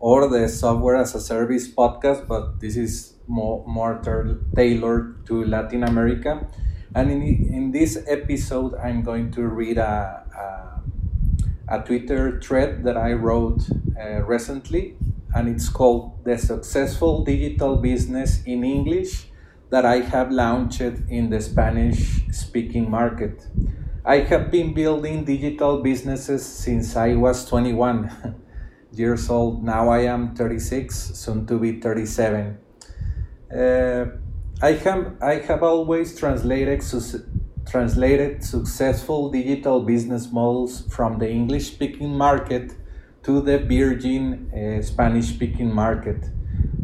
Or the software as a service podcast, but this is more, more tailored to Latin America. And in, in this episode, I'm going to read a, a, a Twitter thread that I wrote uh, recently, and it's called The Successful Digital Business in English that I have launched in the Spanish speaking market. I have been building digital businesses since I was 21. years old. Now I am 36, soon to be 37. Uh, I have I have always translated su- translated successful digital business models from the English speaking market to the virgin uh, Spanish speaking market.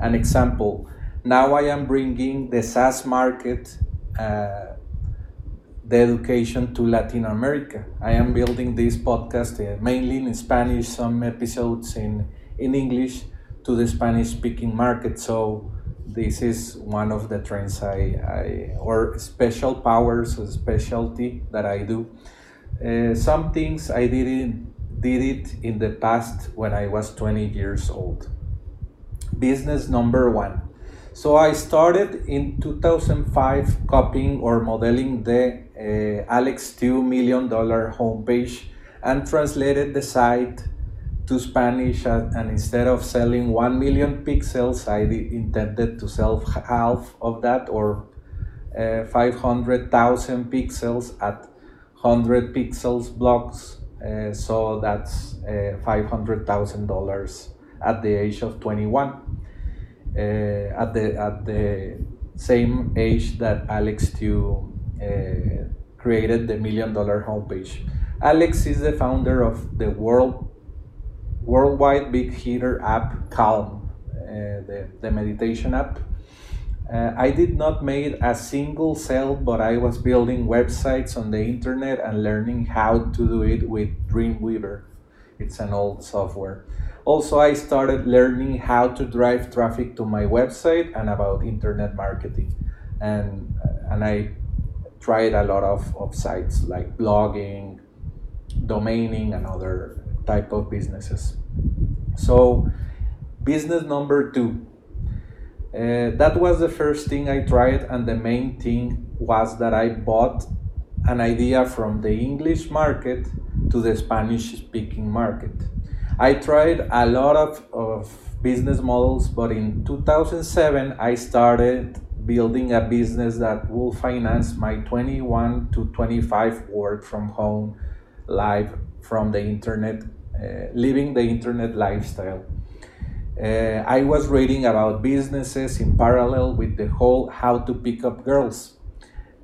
An example. Now I am bringing the SaaS market. Uh, the education to Latin America. I am building this podcast uh, mainly in Spanish, some episodes in, in English to the Spanish speaking market. So this is one of the trends I, I or special powers or specialty that I do. Uh, some things I didn't did it in the past when I was 20 years old. Business number one. So I started in 2005 copying or modeling the Alex $2 million homepage and translated the site to Spanish. And instead of selling 1 million pixels, I intended to sell half of that or uh, 500,000 pixels at 100 pixels blocks. Uh, so that's uh, $500,000 at the age of 21. Uh, at the at the same age that Alex Tew created the million dollar homepage. Alex is the founder of the world worldwide big hitter app Calm, uh, the, the meditation app. Uh, I did not make a single sale, but I was building websites on the internet and learning how to do it with Dreamweaver. It's an old software. Also, I started learning how to drive traffic to my website and about internet marketing. And, and I tried a lot of, of sites like blogging, domaining, and other type of businesses. So, business number two. Uh, that was the first thing I tried, and the main thing was that I bought an idea from the English market to the Spanish speaking market. I tried a lot of, of business models, but in 2007 I started building a business that will finance my 21 to 25 work from home live from the internet, uh, living the internet lifestyle. Uh, I was reading about businesses in parallel with the whole how to pick up girls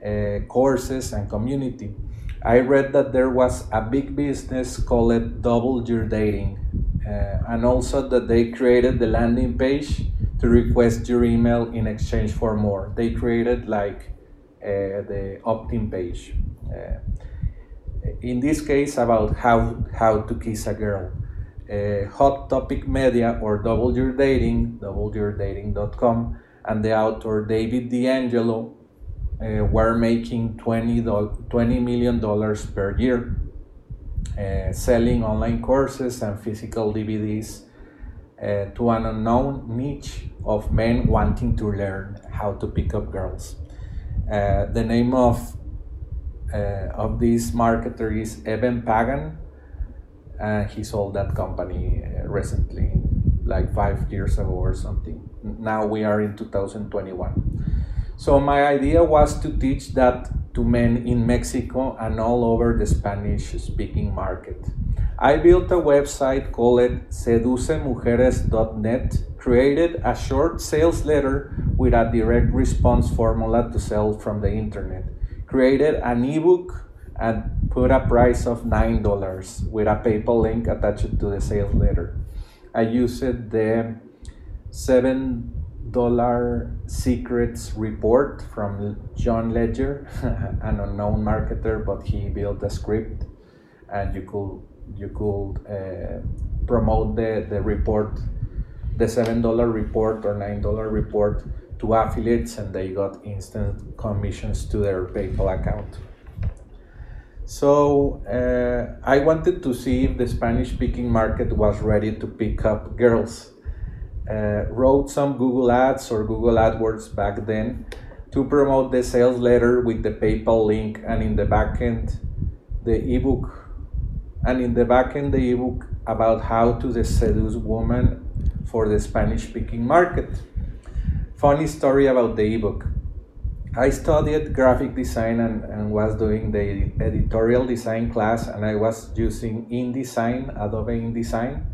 uh, courses and community. I read that there was a big business called Double Your Dating, uh, and also that they created the landing page to request your email in exchange for more. They created like uh, the opt-in page. Uh, in this case, about how how to kiss a girl. Uh, Hot Topic Media or Double Your Dating, doubleyourdating.com, and the author David D'Angelo uh, were making 20, $20 million per year, uh, selling online courses and physical DVDs uh, to an unknown niche of men wanting to learn how to pick up girls. Uh, the name of uh, of this marketer is Eben Pagan. and he sold that company uh, recently, like five years ago or something. Now we are in 2021. So my idea was to teach that to men in Mexico and all over the Spanish speaking market. I built a website called seducemujeres.net, created a short sales letter with a direct response formula to sell from the internet created an ebook and put a price of $9 with a PayPal link attached to the sales letter. I used the $7 secrets report from Jon Leger, an unknown marketer, but he built a script and you could you could uh, promote the, the report, the $7 report or $9 report to affiliates and they got instant commissions to their PayPal account. So uh, I wanted to see if the Spanish speaking market was ready to pick up girls. Uh, wrote some Google Ads or Google AdWords back then to promote the sales letter with the PayPal link and in the backend the ebook and in the back end the ebook about how to seduce women for the Spanish speaking market. Funny story about the ebook. I studied graphic design and, and was doing the editorial design class, and I was using InDesign, Adobe InDesign,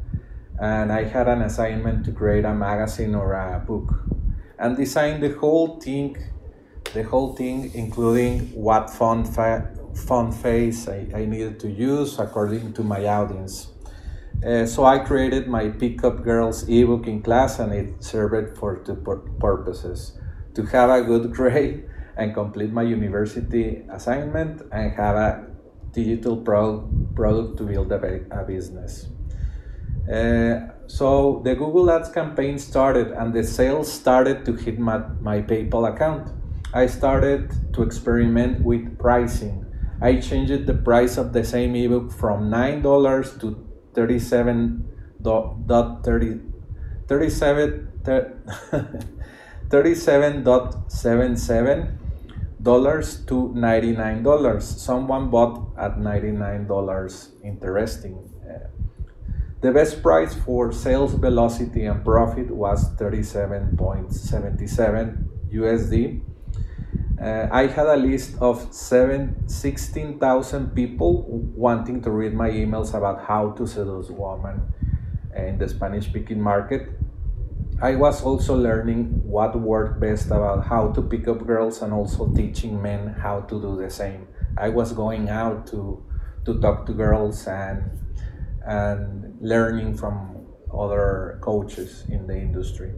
and I had an assignment to create a magazine or a book and design the whole thing, the whole thing, including what font, font face I, I needed to use according to my audience. Uh, so I created my Pickup Girls ebook in class and it served for two purposes. To have a good grade and complete my university assignment and have a digital pro- product to build a, a business. Uh, so the Google Ads campaign started and the sales started to hit my, my PayPal account. I started to experiment with pricing. I changed the price of the same ebook from $9 to 37 dot 30 37 37.77 dollars to 99 dollars. Someone bought at 99 dollars. Interesting. Uh, the best price for sales velocity and profit was 37.77 usd uh, I had a list of seven, 16,000 people wanting to read my emails about how to seduce women in the Spanish speaking market. I was also learning what worked best about how to pick up girls and also teaching men how to do the same. I was going out to, to talk to girls and, and learning from other coaches in the industry.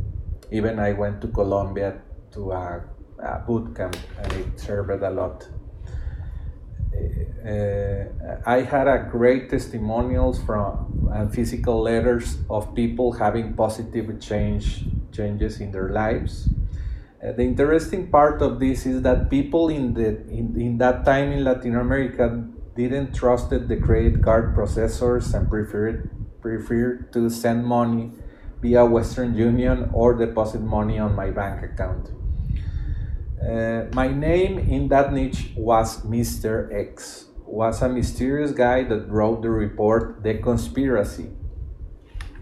Even I went to Colombia to a uh, boot camp and it served a lot. Uh, I had a great testimonials from and physical letters of people having positive change changes in their lives. Uh, the interesting part of this is that people in the in, in that time in Latin America didn't trusted the credit card processors and preferred preferred to send money via Western Union or deposit money on my bank account. Uh, my name in that niche was Mr. X, was a mysterious guy that wrote the report The Conspiracy.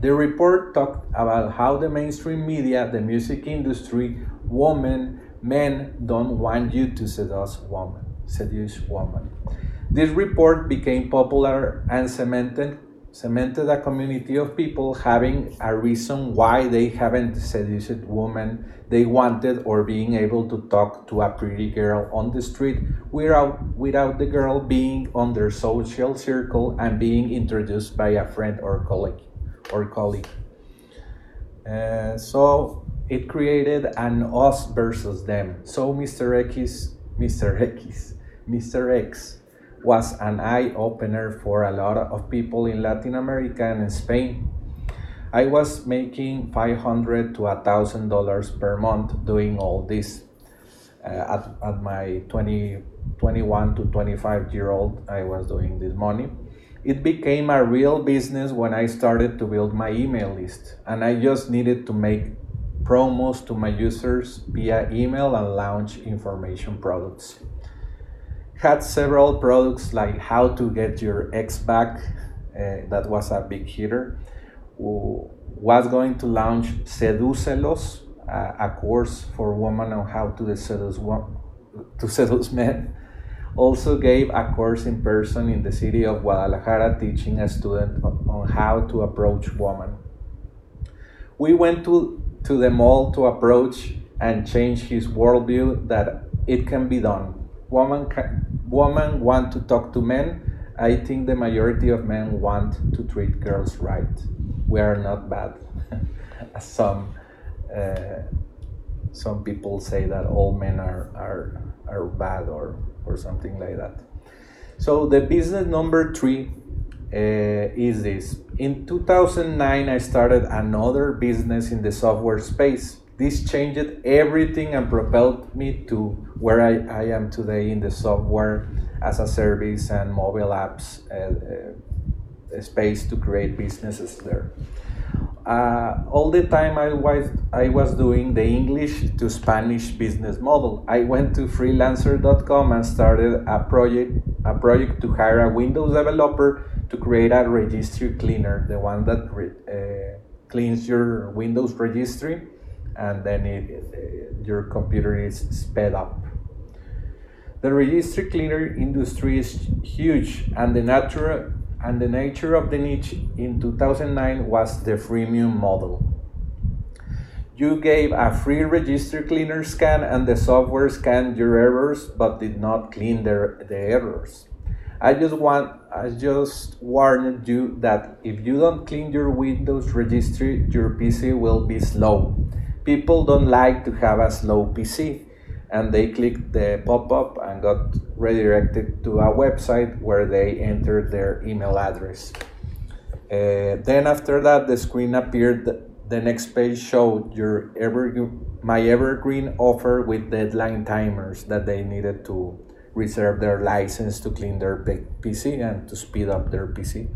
The report talked about how the mainstream media, the music industry, women, men don't want you to seduce women, seduce women. This report became popular and cemented cemented a community of people having a reason why they haven't seduced women they wanted or being able to talk to a pretty girl on the street without, without the girl being on their social circle and being introduced by a friend or colleague or colleague. Uh, so it created an us versus them. So mr x mr x mr x was an eye opener for a lot of people in Latin America and Spain. I was making 500 to $1,000 per month doing all this. uh, at, at my 20, 21 to 25 year old, I was doing this money. It became a real business when I started to build my email list, and I just needed to make promos to my users via email and launch information products. Had several products like how to get your ex back, uh, that was a big hitter. Was going to launch Sedúcelos, uh, a course for women on how to seduce, to seduce men. Also gave a course in person in the city of Guadalajara teaching a student on how to approach women. We went to to the mall to approach and change his worldview that it can be done. Women, can, want to talk to men. I think the majority of men want to treat girls right. We are not bad. some uh, some people say that all men are, are, are bad or, or something like that. So the business number three uh, is this. In 2009, I started another business in the software space. This changed everything and propelled me to where I, I am today in the software as a service and mobile apps uh, uh, space to create businesses there. Uh, all the time I was I was doing the English to Spanish business model. I went to freelancer.com and started a project a project to hire a Windows developer to create a registry cleaner, the one that uh, cleans your Windows registry, and then it, your computer is sped up. The registry cleaner industry is huge, and the natural and the nature of the niche in 2009 was the freemium model. You gave a free registry cleaner scan, and the software scanned your errors but did not clean the, the errors. I just want I just warned you that if you don't clean your Windows registry, your PC will be slow. People don't like to have a slow PC, and they clicked the pop-up and got redirected to a website where they entered their email address. Uh, then after that, the screen appeared. The next page showed your ever my evergreen offer with deadline timers that they needed to reserve their license to clean their PC and to speed up their PC.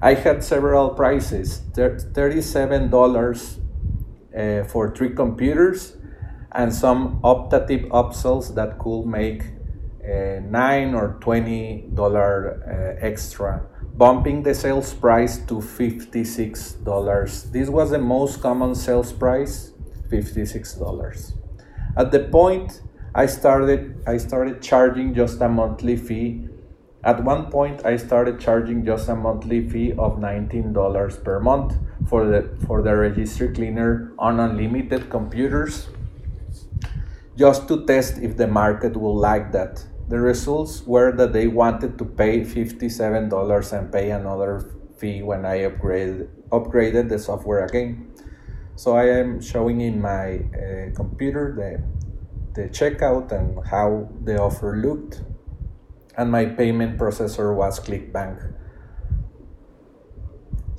I had several prices $37 uh, for three computers and some optative upsells that could make uh, 9 or 20 dollar uh, extra bumping the sales price to $56 this was the most common sales price $56 at the point I started I started charging just a monthly fee. At one point I started charging just a monthly fee of $19 per month for the for the registry cleaner on unlimited computers just to test if the market will like that. The results were that they wanted to pay $57 and pay another fee when I upgraded upgraded the software again. So I am showing in my uh, computer the the checkout and how the offer looked. And my payment processor was ClickBank.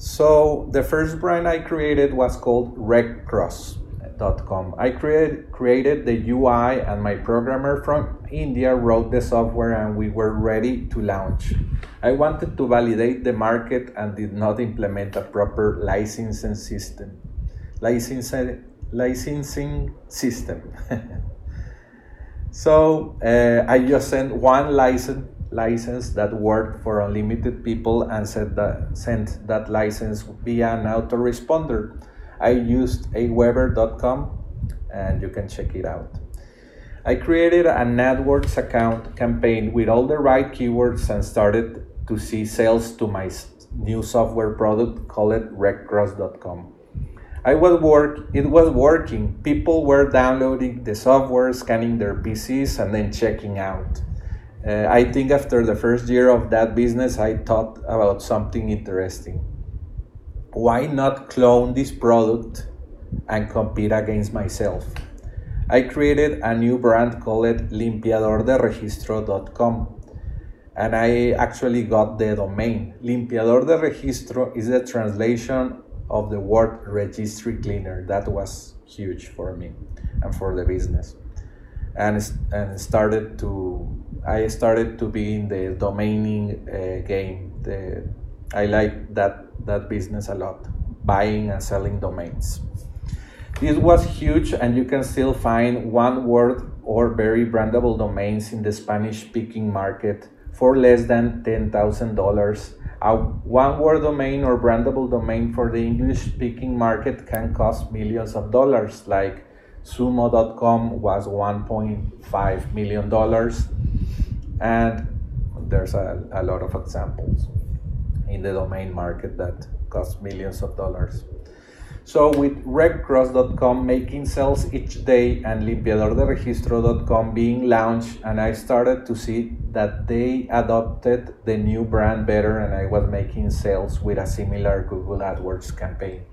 So the first brand I created was called RecCross.com. I created, created the UI and my programmer from India wrote the software and we were ready to launch. I wanted to validate the market and did not implement a proper licensing system. Licensing, licensing system. So uh, I just sent one license license that worked for unlimited people and said that, sent that license via an autoresponder. I used aweber.com and you can check it out. I created an AdWords account campaign with all the right keywords and started to see sales to my new software product called RecCross.com. I was work it was working. People were downloading the software, scanning their PCs, and then checking out. Uh, I think after the first year of that business, I thought about something interesting. Why not clone this product and compete against myself? I created a new brand called limpiadorderegistro.com and I actually got the domain. Limpiador de Registro is a translation of the word registry cleaner. That was huge for me and for the business. and and started to I started to be in the domaining uh, game. The I like that that business a lot, buying and selling domains. This was huge, and you can still find one word or very brandable domains in the Spanish speaking market for less than $10,000. A one word domain or brandable domain for the English speaking market can cost millions of dollars, like sumo.com was $1.5 million, and there's a, a lot of examples in the domain market that cost millions of dollars. So with redcross.com making sales each day and limpiadorderegistro.com being launched and I started to see that they adopted the new brand better and I was making sales with a similar Google AdWords campaign.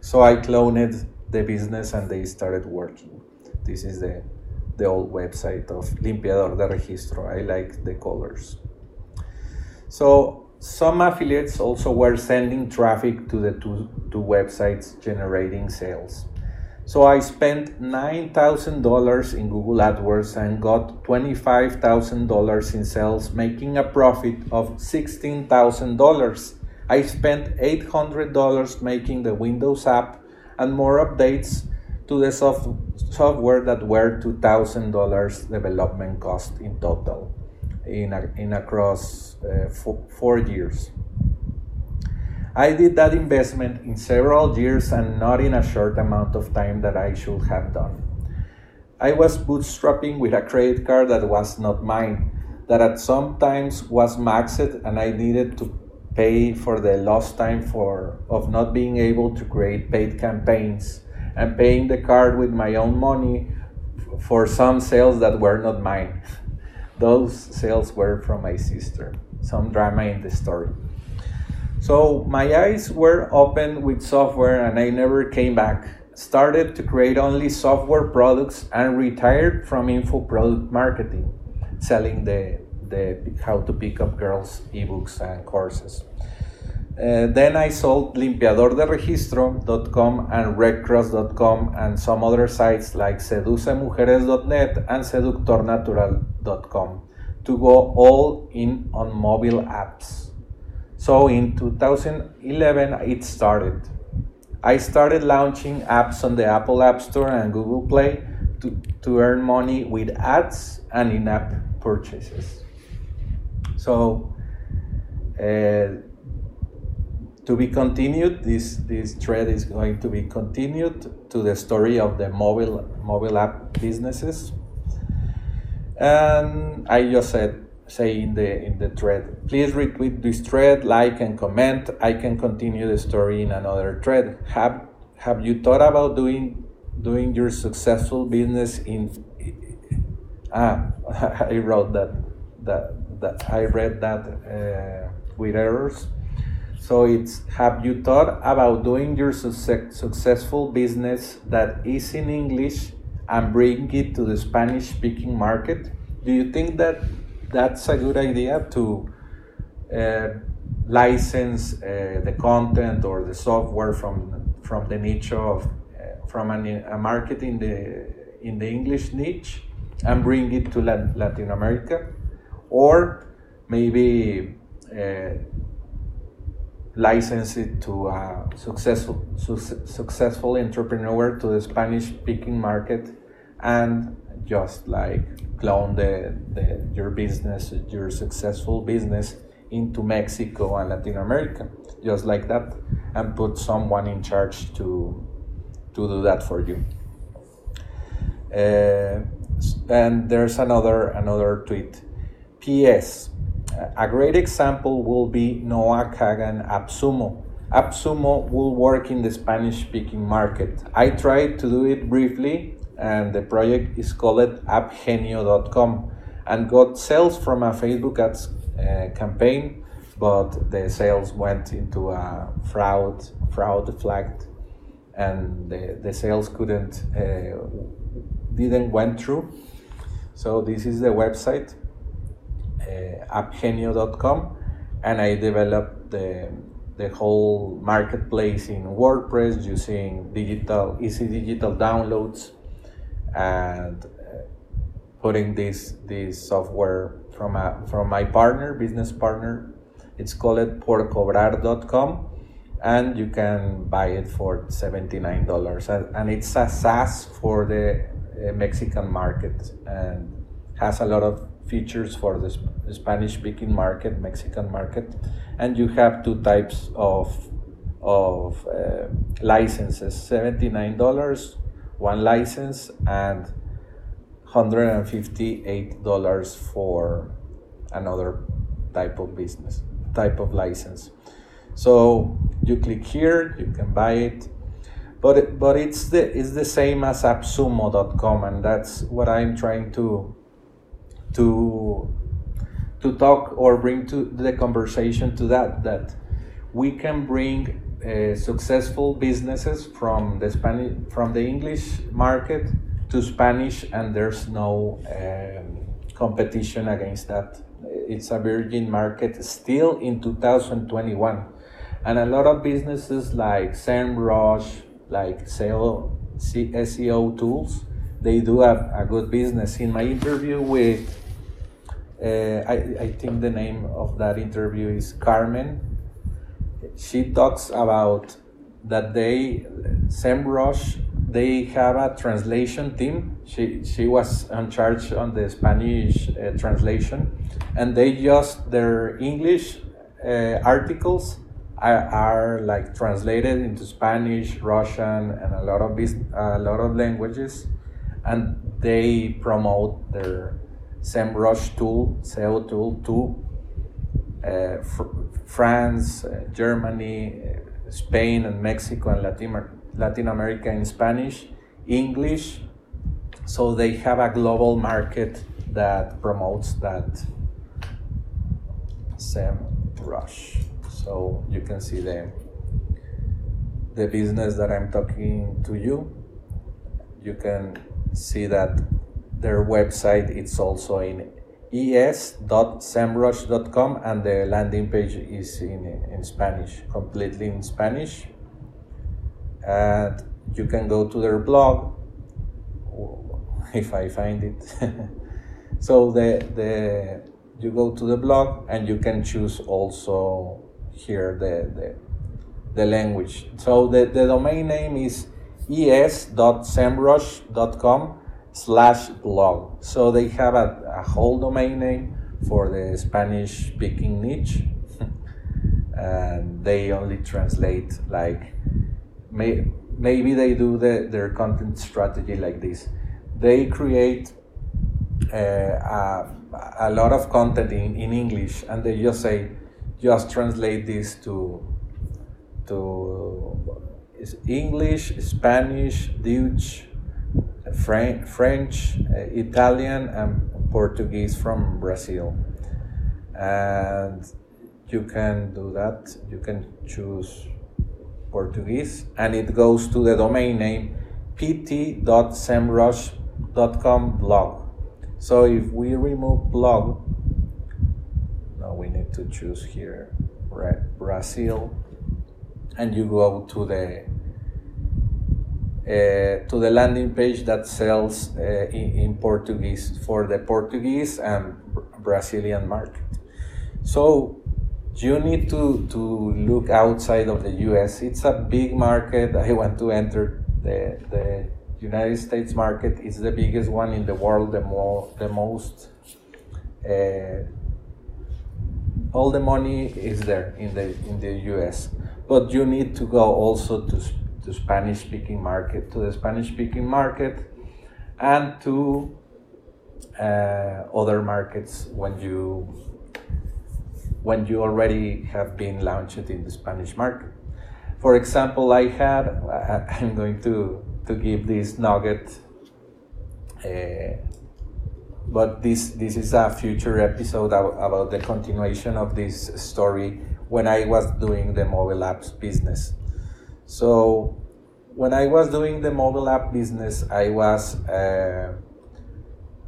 So I cloned the business and they started working. This is the the old website of Limpiador de Registro. I like the colors. So some affiliates also were sending traffic to the two, two websites generating sales. So I spent $9,000 in Google AdWords and got $25,000 in sales, making a profit of $16,000. I spent $800 making the Windows app and more updates to the soft software that were $2,000 development cost in total in, a, in across uh, four, four years. I did that investment in several years and not in a short amount of time that I should have done. I was bootstrapping with a credit card that was not mine, that at some times was maxed and I needed to pay for the lost time for of not being able to create paid campaigns and paying the card with my own money for some sales that were not mine. Those sales were from my sister. Some drama in the story. So my eyes were open with software and I never came back. Started to create only software products and retired from info product marketing, selling the, the how to pick up girls ebooks and courses. Uh, then I sold limpiadorderegistro.com and redcross.com and some other sites like seducemujeres.net and seductornatural.com to go all in on mobile apps. So in 2011 it started. I started launching apps on the Apple App Store and Google Play to, to earn money with ads and in app purchases. So uh, to be continued. This this thread is going to be continued to the story of the mobile mobile app businesses. And I just said say in the in the thread, please retweet this thread, like and comment. I can continue the story in another thread. Have have you thought about doing doing your successful business in ah I wrote that that that I read that uh, with errors so it's have you thought about doing your success, successful business that is in English and bring it to the Spanish speaking market? Do you think that that's a good idea to uh, license uh, the content or the software from from the niche of uh, from an, a market in the in the English niche and bring it to Latin America, or maybe uh, license it to a successful su successful entrepreneur to the Spanish speaking market and just like clone the, the your business your successful business into Mexico and Latin America just like that and put someone in charge to to do that for you. Uh, and there's another another tweet. Ps a great example will be Noah Kagan AppSumo. AppSumo will work in the Spanish speaking market. I tried to do it briefly, and the project is called appgenio.com and got sales from a Facebook ads uh, campaign, but the sales went into a fraud, fraud flagged, and the, the sales couldn't, uh, didn't went through. So this is the website appgenio.com and I developed the, the whole marketplace in WordPress using digital easy digital downloads and uh, putting this this software from a from my partner, business partner. It's called porcobrar.com and you can buy it for $79 and it's a SaaS for the uh, Mexican market and has a lot of features for the Spanish speaking market, Mexican market, and you have two types of of uh, licenses: seventy nine dollars one license and hundred and fifty eight dollars for another type of business type of license. So you click here, you can buy it, but but it's the it's the same as appsumo.com, and that's what I'm trying to to to talk or bring to the conversation to that that we can bring uh, successful businesses from the Spanish from the English market to Spanish, and there's no um, competition against that. It's a virgin market still in 2021, and a lot of businesses like SEMrush, like SEO, SEO tools, they do have a good business. In my interview with uh, I, I think the name of that interview is Carmen. She talks about that they, SEMrush, they have a translation team. She, she was in charge on the Spanish uh, translation, and they just their English uh, articles are, are like translated into Spanish, Russian, and a lot of a lot of languages, and they promote their SEMrush tool, SEO tool to uh, fr- France, uh, Germany, uh, Spain, and Mexico, and Latin, Latin America in Spanish, English. So they have a global market that promotes that SEMrush. So you can see the the business that I'm talking to you. You can see that their website it's also in es.semrush.com and the landing page is in, in Spanish, completely in Spanish. And you can go to their blog if I find it. so the the you go to the blog and you can choose also here the the, the language. So the, the domain name is es.semrush.com slash blog. So they have a, a whole domain name for the Spanish speaking niche. and they only translate like may, maybe they do the, their content strategy like this. They create uh, a, a lot of content in, in English and they just say, just translate this to to English, Spanish, Dutch, French, uh, Italian, and Portuguese from Brazil. And you can do that. You can choose Portuguese, and it goes to the domain name pt.semrush.com blog. So if we remove blog, now we need to choose here Brazil, and you go to the to the landing page that sells uh, in, in, Portuguese for the Portuguese and Brazilian market. So you need to, to look outside of the US. It's a big market. I want to enter the, the United States market. It's the biggest one in the world, the, more, the most. Uh, all the money is there in the in the US, but you need to go also to to Spanish speaking market, to the Spanish speaking market, and to uh, other markets when you when you already have been launched in the Spanish market. For example, I had I'm going to to give this nugget. Uh, but this this is a future episode about the continuation of this story when I was doing the mobile apps business. So when I was doing the mobile app business, I was uh,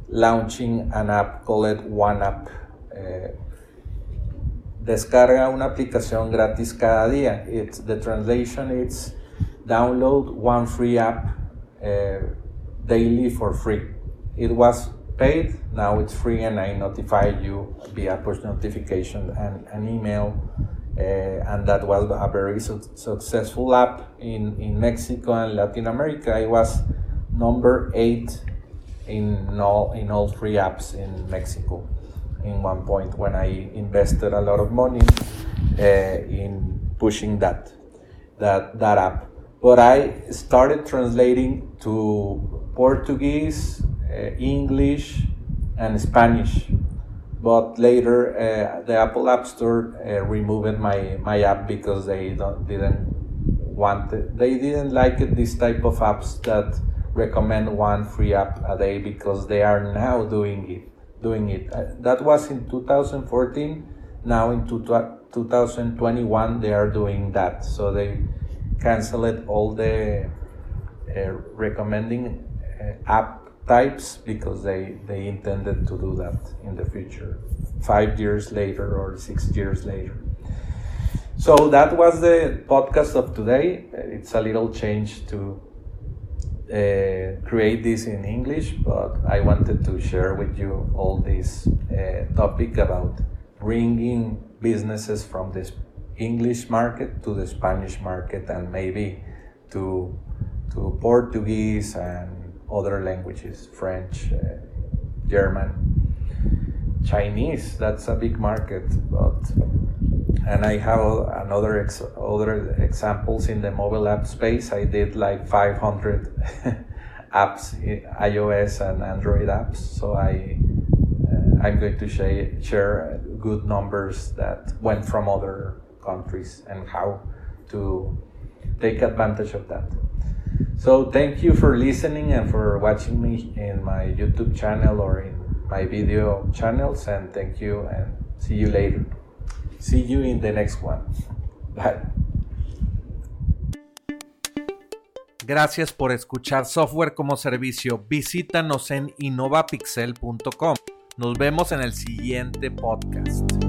launching an app called OneApp. Uh, descarga una aplicación gratis cada día. It's the translation. It's download one free app uh, daily for free. It was paid. Now it's free, and I notify you via push notification and an email. Uh, and that was a very su successful app in, in Mexico and Latin America. It was number eight in all in all three apps in Mexico. In one point, when I invested a lot of money uh, in pushing that that that app, but I started translating to Portuguese, uh, English, and Spanish. But later, uh, the Apple App Store uh, removed my, my app because they don't, didn't want it. They didn't like it, this type of apps that recommend one free app a day because they are now doing it. Doing it. Uh, that was in 2014. Now in two, 2021, they are doing that. So they canceled all the uh, recommending uh, app types because they, they intended to do that in the future, five years later or six years later. So that was the podcast of today. It's a little change to uh, create this in English, but I wanted to share with you all this uh, topic about bringing businesses from this English market to the Spanish market and maybe to to Portuguese and other languages French, uh, German, Chinese. That's a big market, but and I have another ex- other examples in the mobile app space. I did like 500 apps, iOS and Android apps. So I uh, I'm going to share share good numbers that went from other countries and how to take advantage of that. So thank you for listening and for watching me in my YouTube channel or in my video channels and thank you and see you later. See you in the next one. Bye. Gracias por escuchar Software como Servicio. Visítanos en innovapixel.com. Nos vemos en el siguiente podcast.